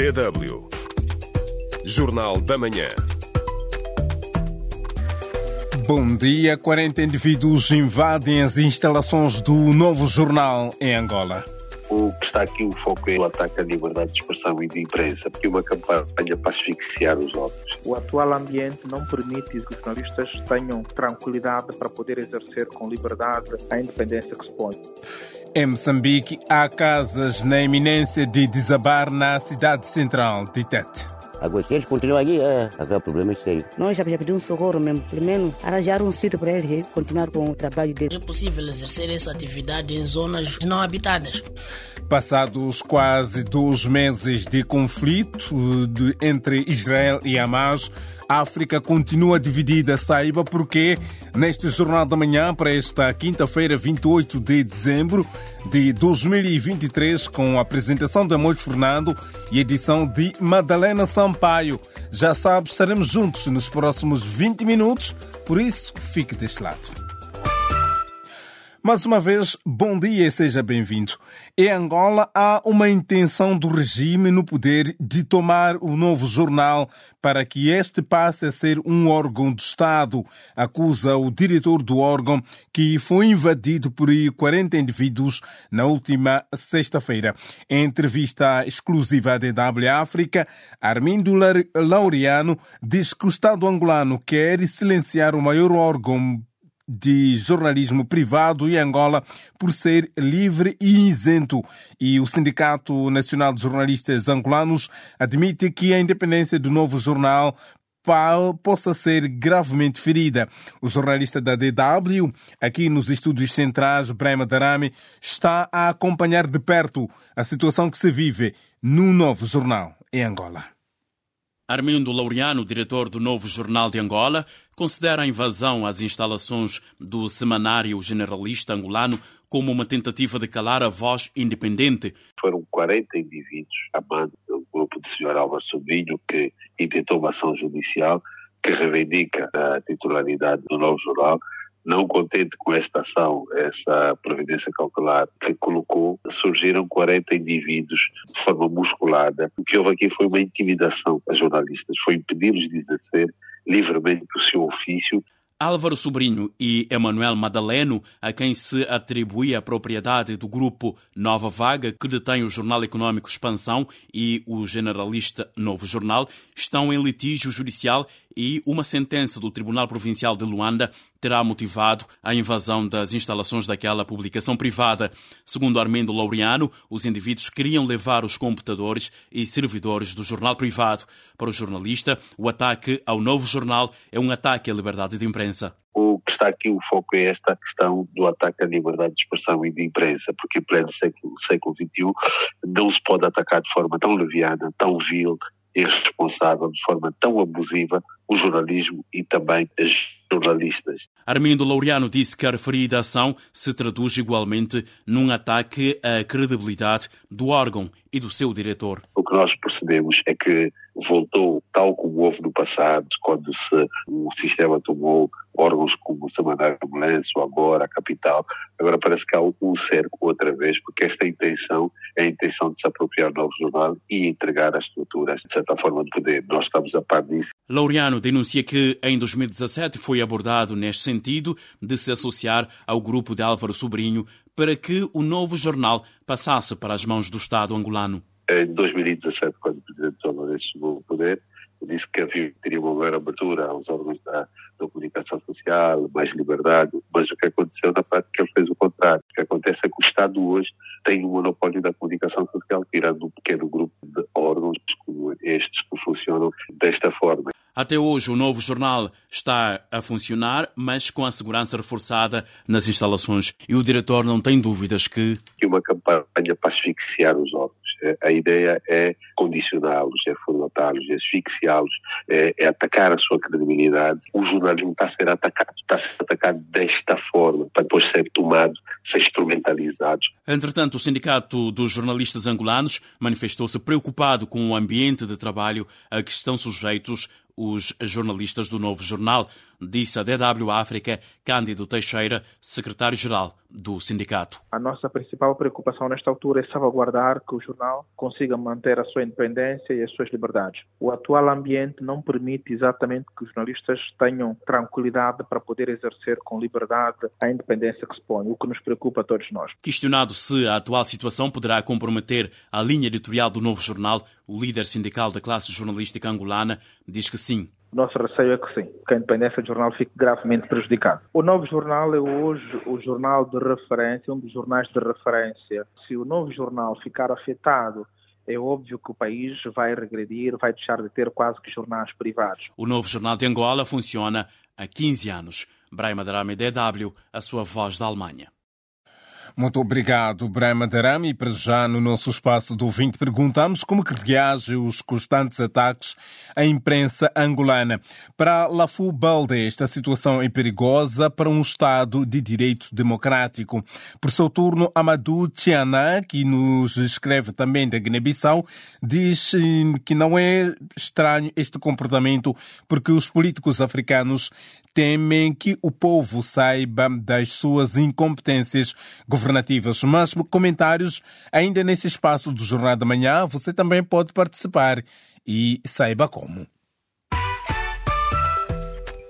DW. Jornal da Manhã. Bom dia. 40 indivíduos invadem as instalações do novo jornal em Angola. O que está aqui o foco é o ataque à liberdade de expressão e de imprensa, porque uma campanha para asfixiar os outros. O atual ambiente não permite que os jornalistas tenham tranquilidade para poder exercer com liberdade a independência que expõe. Em Moçambique, há casas na iminência de desabar na cidade central de Tete. Agora, se eles continuam aqui, é, haverá problemas sérios. Nós já pedimos socorro mesmo. Pelo menos arranjar um sítio para eles continuar com o trabalho deles. É possível exercer essa atividade em zonas não habitadas. Passados quase dois meses de conflito de, entre Israel e Hamas, a África continua dividida. Saiba porque neste Jornal da Manhã, para esta quinta-feira, 28 de dezembro de 2023, com a apresentação de Amor Fernando e edição de Madalena Sampaio. Já sabe, estaremos juntos nos próximos 20 minutos, por isso fique deste lado. Mais uma vez, bom dia e seja bem-vindo. Em Angola, há uma intenção do regime no poder de tomar o novo jornal para que este passe a ser um órgão do Estado, acusa o diretor do órgão, que foi invadido por 40 indivíduos na última sexta-feira. Em entrevista exclusiva à DW África, Armindo Laureano diz que o Estado angolano quer silenciar o maior órgão de jornalismo privado em Angola por ser livre e isento. E o Sindicato Nacional de Jornalistas Angolanos admite que a independência do novo jornal possa ser gravemente ferida. O jornalista da DW, aqui nos estúdios centrais, Brema Darami, está a acompanhar de perto a situação que se vive no novo jornal em Angola. Armindo Laureano, diretor do Novo Jornal de Angola, considera a invasão às instalações do Semanário Generalista Angolano como uma tentativa de calar a voz independente. Foram 40 indivíduos, a mando do grupo de Sr. Álvaro Sobrinho, que intentou uma ação judicial que reivindica a titularidade do Novo Jornal não contente com esta ação, essa providência cautelar que colocou, surgiram 40 indivíduos de forma musculada. O que houve aqui foi uma intimidação a jornalistas, foi impedi-los de exercer livremente o seu ofício. Álvaro Sobrinho e Emanuel Madaleno, a quem se atribui a propriedade do grupo Nova Vaga, que detém o Jornal Econômico Expansão e o generalista Novo Jornal, estão em litígio judicial e uma sentença do Tribunal Provincial de Luanda terá motivado a invasão das instalações daquela publicação privada. Segundo Armando Laureano, os indivíduos queriam levar os computadores e servidores do jornal privado. Para o jornalista, o ataque ao novo jornal é um ataque à liberdade de imprensa. O que está aqui, o foco é esta questão do ataque à liberdade de expressão e de imprensa, porque em pleno século, século XXI não se pode atacar de forma tão leviana, tão vil, irresponsável, de forma tão abusiva, o jornalismo e também as jornalistas. Armindo Laureano disse que a referida ação se traduz igualmente num ataque à credibilidade do órgão e do seu diretor. O que nós percebemos é que voltou tal como houve no passado, quando se, o sistema tomou órgãos como o Semanário Ambulância, agora a Capital, agora parece que há um cerco outra vez, porque esta intenção é a intenção de se apropriar do novo jornal e entregar as estruturas, de certa forma, de poder. Nós estamos a par disso. Laureano denuncia que em 2017 foi abordado neste sentido de se associar ao grupo de Álvaro Sobrinho para que o novo jornal passasse para as mãos do Estado angolano. Em 2017, quando o Presidente Lourenço chegou ao poder, disse que havia, teria uma maior abertura aos órgãos da, da, comunicação social, mais liberdade, mas o que aconteceu na prática ele fez o contrário. O que acontece é que o Estado hoje tem um monopólio da comunicação social, tirando um pequeno grupo de órgãos como estes que funcionam desta forma. Até hoje, o novo jornal está a funcionar, mas com a segurança reforçada nas instalações. E o diretor não tem dúvidas que. Que uma campanha para asfixiar os órgãos. A ideia é condicioná-los, é formatá-los, é asfixiá-los, é, é, atacar a sua credibilidade. O jornalismo está a ser atacado, está a ser atacado desta forma, para depois ser tomado, ser instrumentalizado. Entretanto, o Sindicato dos Jornalistas Angolanos manifestou-se preocupado com o ambiente de trabalho a que estão sujeitos os jornalistas do novo jornal, disse a DW África Cândido Teixeira, secretário-geral do sindicato. A nossa principal preocupação nesta altura é salvaguardar que o jornal consiga manter a sua independência e as suas liberdades. O atual ambiente não permite exatamente que os jornalistas tenham tranquilidade para poder exercer com liberdade a independência que se põe, o que nos preocupa a todos nós. Questionado se a atual situação poderá comprometer a linha editorial do novo jornal, o líder sindical da classe jornalística angolana diz que sim. Nosso receio é que sim, que a independência do jornal fique gravemente prejudicada. O novo jornal é hoje o jornal de referência, um dos jornais de referência. Se o novo jornal ficar afetado, é óbvio que o país vai regredir, vai deixar de ter quase que jornais privados. O novo jornal de Angola funciona há 15 anos. Braima Darame, DW, a sua voz da Alemanha. Muito obrigado, Brahma Darami. Para já, no nosso espaço do ouvinte, perguntamos como que reage os constantes ataques à imprensa angolana. Para Lafu Balde, esta situação é perigosa para um Estado de direito democrático. Por seu turno, Amadou Tiana, que nos escreve também da Guiné-Bissau, diz que não é estranho este comportamento porque os políticos africanos temem que o povo saiba das suas incompetências governativas. Mas comentários ainda nesse espaço do Jornal da Manhã, você também pode participar e saiba como.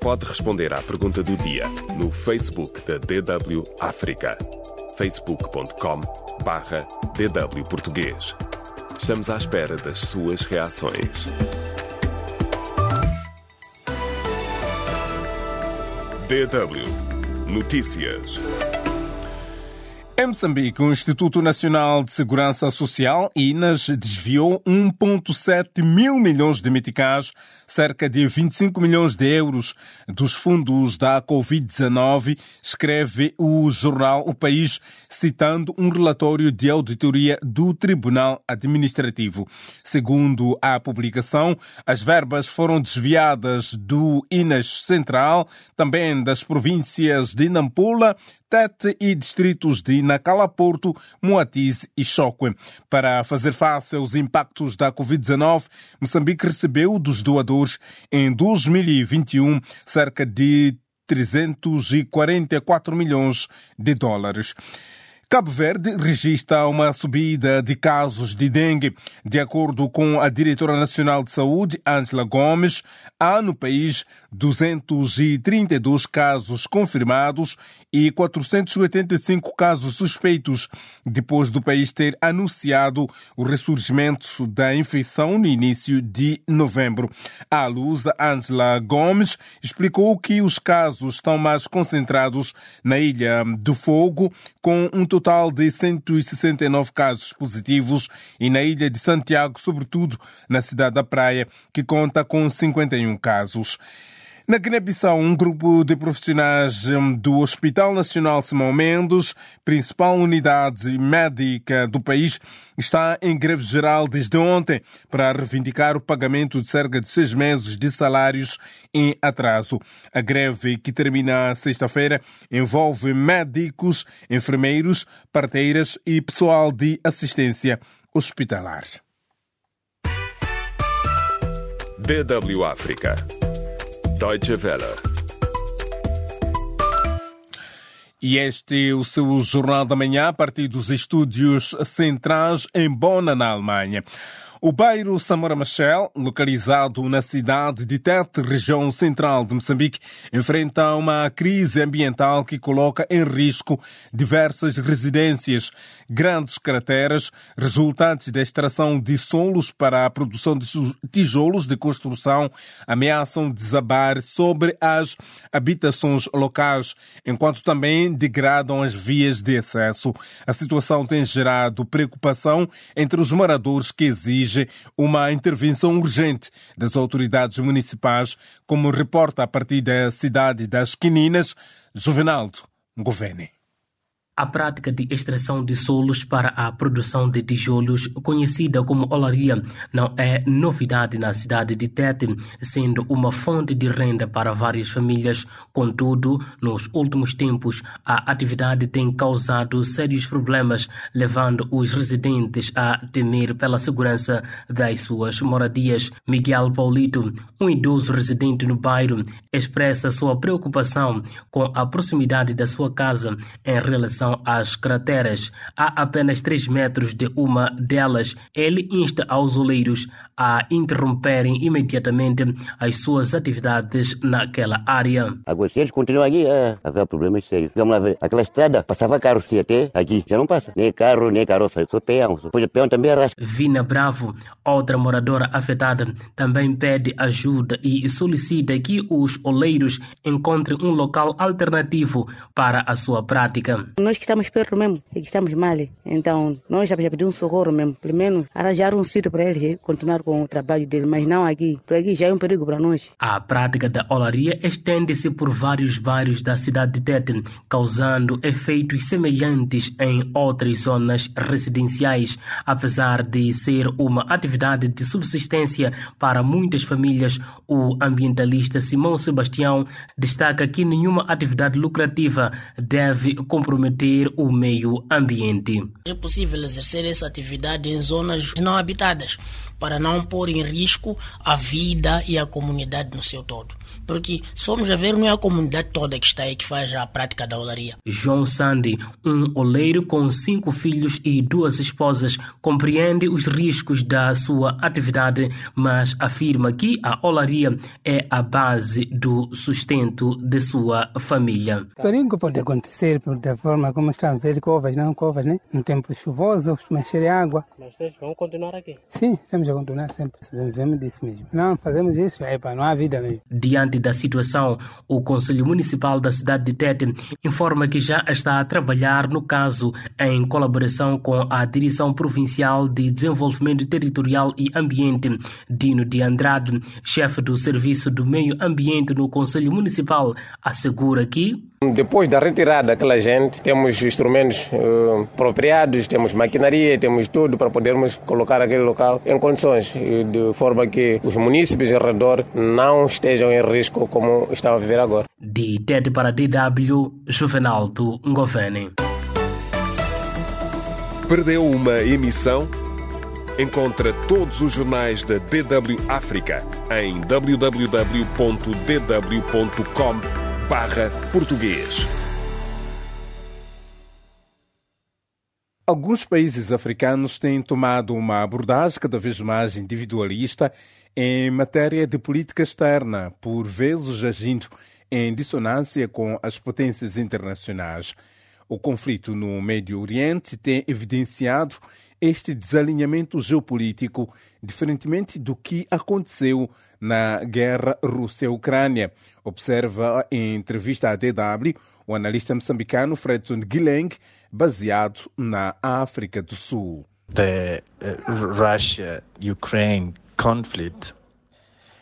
Pode responder à pergunta do dia no Facebook da DW África. facebook.com barra DW Português. Estamos à espera das suas reações. DW Notícias. Em Moçambique, o Instituto Nacional de Segurança Social, INAS, desviou 1,7 mil milhões de meticais, cerca de 25 milhões de euros, dos fundos da Covid-19, escreve o jornal O País, citando um relatório de auditoria do Tribunal Administrativo. Segundo a publicação, as verbas foram desviadas do INAS Central, também das províncias de Nampula, Tete e distritos de Nacala Porto, Moatize e Choque. Para fazer face aos impactos da Covid-19, Moçambique recebeu dos doadores em 2021 cerca de 344 milhões de dólares. Cabo Verde registra uma subida de casos de dengue. De acordo com a diretora nacional de saúde, Angela Gomes, há no país 232 casos confirmados e 485 casos suspeitos, depois do país ter anunciado o ressurgimento da infecção no início de novembro. A Lusa Angela Gomes explicou que os casos estão mais concentrados na Ilha do Fogo, com um total de 169 casos positivos, e na Ilha de Santiago, sobretudo na cidade da Praia, que conta com 51 casos. Na Guiné-Bissau, um grupo de profissionais do Hospital Nacional Simão Mendes, principal unidade médica do país, está em greve geral desde ontem para reivindicar o pagamento de cerca de seis meses de salários em atraso. A greve, que termina sexta-feira, envolve médicos, enfermeiros, parteiras e pessoal de assistência hospitalar. DW África. Deutsche Welle. E este é o seu Jornal da Manhã a partir dos estúdios centrais em Bonn, na Alemanha. O bairro Samora Machel, localizado na cidade de Tete, região central de Moçambique, enfrenta uma crise ambiental que coloca em risco diversas residências. Grandes crateras resultantes da extração de solos para a produção de tijolos de construção ameaçam desabar sobre as habitações locais, enquanto degradam as vias de acesso. A situação tem gerado preocupação entre os moradores que exigem uma intervenção urgente das autoridades municipais, como reporta a partir da cidade das Quininas, Juvenaldo Govene. A prática de extração de solos para a produção de tijolos, conhecida como olaria, não é novidade na cidade de Tete, sendo uma fonte de renda para várias famílias. Contudo, nos últimos tempos, a atividade tem causado sérios problemas, levando os residentes a temer pela segurança das suas moradias. Miguel Paulito, um idoso residente no bairro, expressa sua preocupação com a proximidade da sua casa em relação são as crateras. A apenas 3 metros de uma delas, ele insta aos oleiros a interromperem imediatamente as suas atividades naquela área. Agora, se eles continuam aqui, é, haverá problemas sérios. Vamos lá ver. Aquela estrada passava carro se até aqui. Já não passa. Nem carro, nem carroça. Só peão. Depois o peão também arrasta. Vina Bravo, outra moradora afetada, também pede ajuda e solicita que os oleiros encontrem um local alternativo para a sua prática. Nós que estamos perto mesmo, é que estamos mal. Então, nós já pedimos um socorro mesmo. Pelo menos arranjar um sítio para ele continuar com o trabalho dele, mas não aqui. Por aqui já é um perigo para nós. A prática da olaria estende-se por vários bairros da cidade de Tete, causando efeitos semelhantes em outras zonas residenciais. Apesar de ser uma atividade de subsistência para muitas famílias, o ambientalista Simão Sebastião destaca que nenhuma atividade lucrativa deve comprometer o meio ambiente. É possível exercer essa atividade em zonas não habitadas para não pôr em risco a vida e a comunidade no seu todo. Porque se formos a ver, não é a comunidade toda que está aí que faz a prática da olaria. João Sandy, um oleiro com cinco filhos e duas esposas, compreende os riscos da sua atividade, mas afirma que a olaria é a base do sustento de sua família. Perigo pode acontecer por da forma como estamos a ver covas, não covas, né? No tempo chuvoso, mexer água. Mas vocês vão continuar aqui? Sim, estamos a continuar sempre. Vivemos disso mesmo. Não fazemos isso, é para não há vida mesmo. Diante da situação, o Conselho Municipal da cidade de Tete informa que já está a trabalhar no caso em colaboração com a Direção Provincial de Desenvolvimento Territorial e Ambiente, Dino de Andrade, chefe do Serviço do Meio Ambiente no Conselho Municipal, assegura que depois da retirada daquela gente, temos instrumentos uh, apropriados, temos maquinaria, temos tudo para podermos colocar aquele local em condições, de forma que os municípios ao redor não estejam em risco como estão a viver agora. De TED para DW, Juvenal do Ngovene. Perdeu uma emissão? Encontra todos os jornais da DW África em www.dw.com barra português. Alguns países africanos têm tomado uma abordagem cada vez mais individualista em matéria de política externa, por vezes agindo em dissonância com as potências internacionais. O conflito no Médio Oriente tem evidenciado este desalinhamento geopolítico, diferentemente do que aconteceu na guerra Rússia-Ucrânia. Observa em entrevista à DW o analista moçambicano Fredson Guileng, baseado na África do Sul. The uh, Russia-Ukraine conflict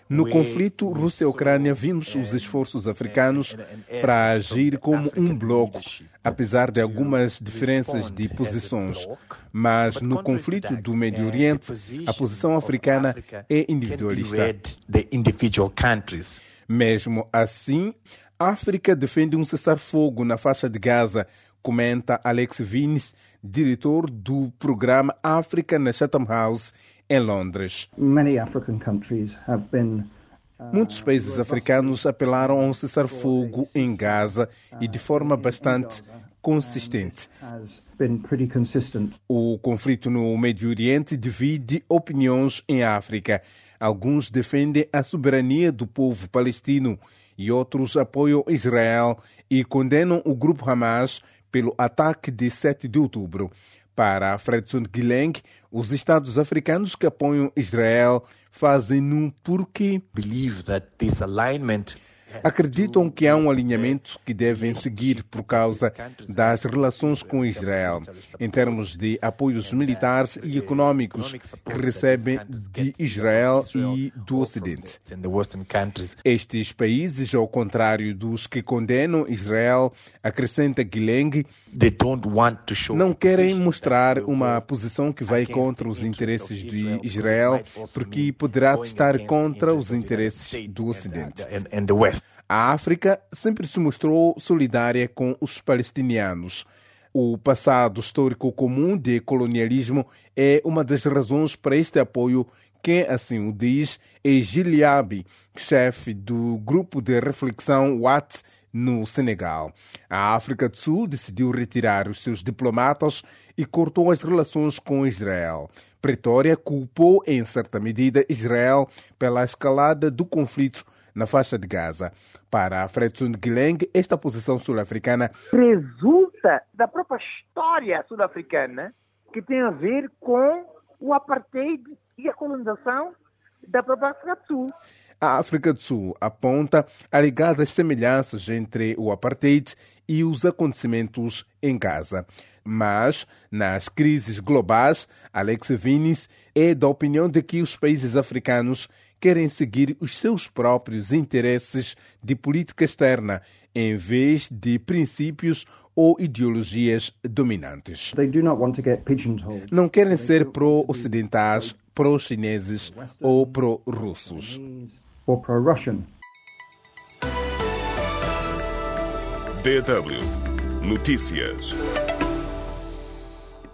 no conflito Rússia-Ucrânia, vimos os esforços africanos para agir como um bloco, apesar de algumas diferenças de posições. Mas no conflito do Médio Oriente, a posição africana é individualista. Mesmo assim, a África defende um cessar-fogo na faixa de Gaza, comenta Alex Vines, diretor do programa África na Chatham House em Londres. Muitos países africanos apelaram a um cessar-fogo em Gaza e de forma bastante consistente. O conflito no Médio Oriente divide opiniões em África. Alguns defendem a soberania do povo palestino e outros apoiam Israel e condenam o grupo Hamas pelo ataque de 7 de outubro. Para Fredson Guileng, os Estados africanos que apoiam Israel fazem um porquê. Believe that this alignment acreditam que há um alinhamento que devem seguir por causa das relações com Israel, em termos de apoios militares e econômicos que recebem de Israel e do Ocidente. Estes países, ao contrário dos que condenam Israel, acrescenta Guileng, não querem mostrar uma posição que vai contra os interesses de Israel, porque poderá estar contra os interesses do Ocidente. A África sempre se mostrou solidária com os palestinianos. O passado histórico comum de colonialismo é uma das razões para este apoio. Quem assim o diz é Giliabi, chefe do grupo de reflexão Watt no Senegal. A África do Sul decidiu retirar os seus diplomatas e cortou as relações com Israel. Pretória culpou, em certa medida, Israel pela escalada do conflito na faixa de Gaza. Para Fredson Guileng, esta posição sul-africana resulta da própria história sul-africana que tem a ver com o apartheid e a colonização da própria África do Sul. A África do Sul aponta alegadas semelhanças entre o apartheid e os acontecimentos em Gaza. Mas, nas crises globais, Alex Vinis é da opinião de que os países africanos querem seguir os seus próprios interesses de política externa, em vez de princípios ou ideologias dominantes. Não querem ser pró-ocidentais, pró-chineses ou pró-russos. DW Notícias.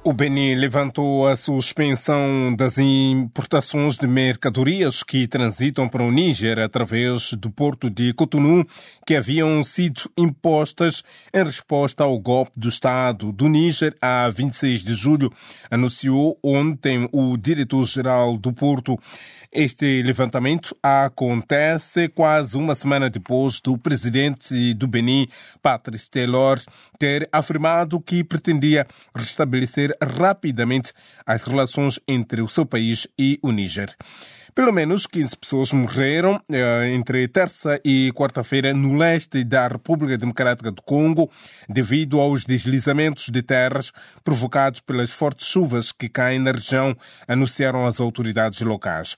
O Benin levantou a suspensão das importações de mercadorias que transitam para o Níger através do porto de Cotonou, que haviam sido impostas em resposta ao golpe do Estado do Níger a 26 de julho, anunciou ontem o diretor-geral do porto. Este levantamento acontece quase uma semana depois do presidente do Benin, Patrice Taylor, ter afirmado que pretendia restabelecer rapidamente as relações entre o seu país e o Níger. Pelo menos 15 pessoas morreram eh, entre terça e quarta-feira no leste da República Democrática do Congo devido aos deslizamentos de terras provocados pelas fortes chuvas que caem na região, anunciaram as autoridades locais.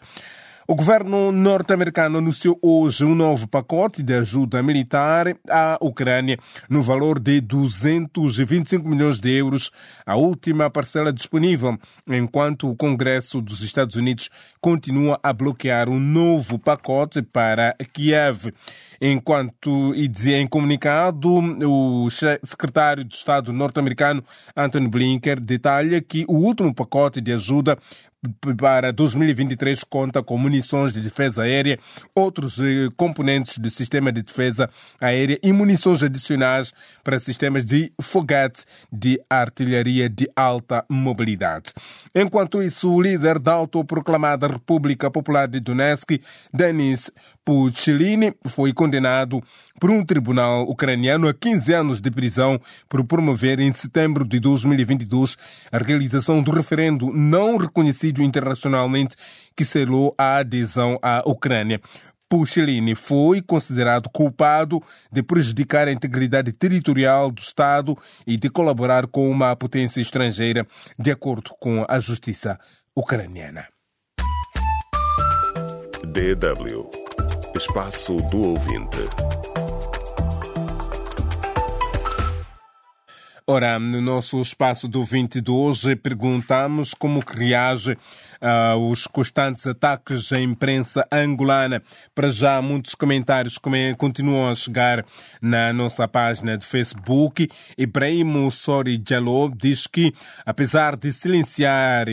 O governo norte-americano anunciou hoje um novo pacote de ajuda militar à Ucrânia no valor de 225 milhões de euros, a última parcela disponível, enquanto o Congresso dos Estados Unidos continua a bloquear um novo pacote para Kiev. Enquanto, e dizia em comunicado, o secretário de Estado norte-americano Anthony Blinken detalha que o último pacote de ajuda para 2023 conta com munições de defesa aérea, outros eh, componentes do sistema de defesa aérea e munições adicionais para sistemas de foguete de artilharia de alta mobilidade. Enquanto isso, o líder da autoproclamada República Popular de Donetsk, Denis Pucilini, foi condenado por um tribunal ucraniano a 15 anos de prisão por promover em setembro de 2022 a realização do referendo não reconhecido internacionalmente que selou a adesão à Ucrânia. Pucilini foi considerado culpado de prejudicar a integridade territorial do Estado e de colaborar com uma potência estrangeira, de acordo com a justiça ucraniana. DW Espaço do Ouvinte. Ora, no nosso espaço do 20 de hoje, perguntamos como que reage aos constantes ataques à imprensa angolana. Para já, muitos comentários continuam a chegar na nossa página de Facebook. Ibrahim Sori Jalou diz que, apesar de silenciar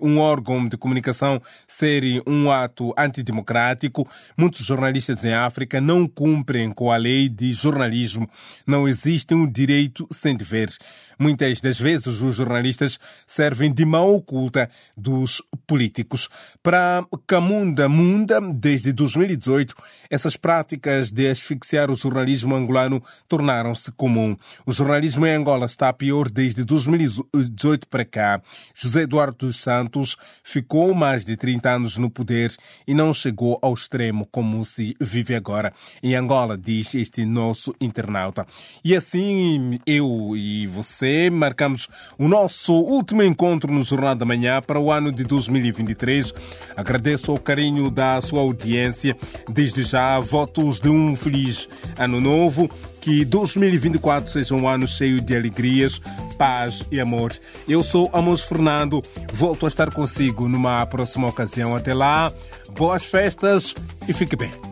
um órgão de comunicação ser um ato antidemocrático, muitos jornalistas em África não cumprem com a lei de jornalismo. Não existe um direito sem deveres. Muitas das vezes os jornalistas servem de mão oculta dos políticos. Para Camunda Munda, desde 2018, essas práticas de asfixiar o jornalismo angolano tornaram-se comum. O jornalismo em Angola está pior desde 2018 para cá. José Eduardo dos Santos ficou mais de 30 anos no poder e não chegou ao extremo como se vive agora em Angola, diz este nosso internauta. E assim, eu e você marcamos o nosso último encontro no Jornal da Manhã para o ano de 2023. Agradeço o carinho da sua audiência. Desde já, votos de um feliz ano novo. Que 2024 seja um ano cheio de alegrias, paz e amor. Eu sou Amos Fernando, volto a estar consigo numa próxima ocasião. Até lá, boas festas e fique bem.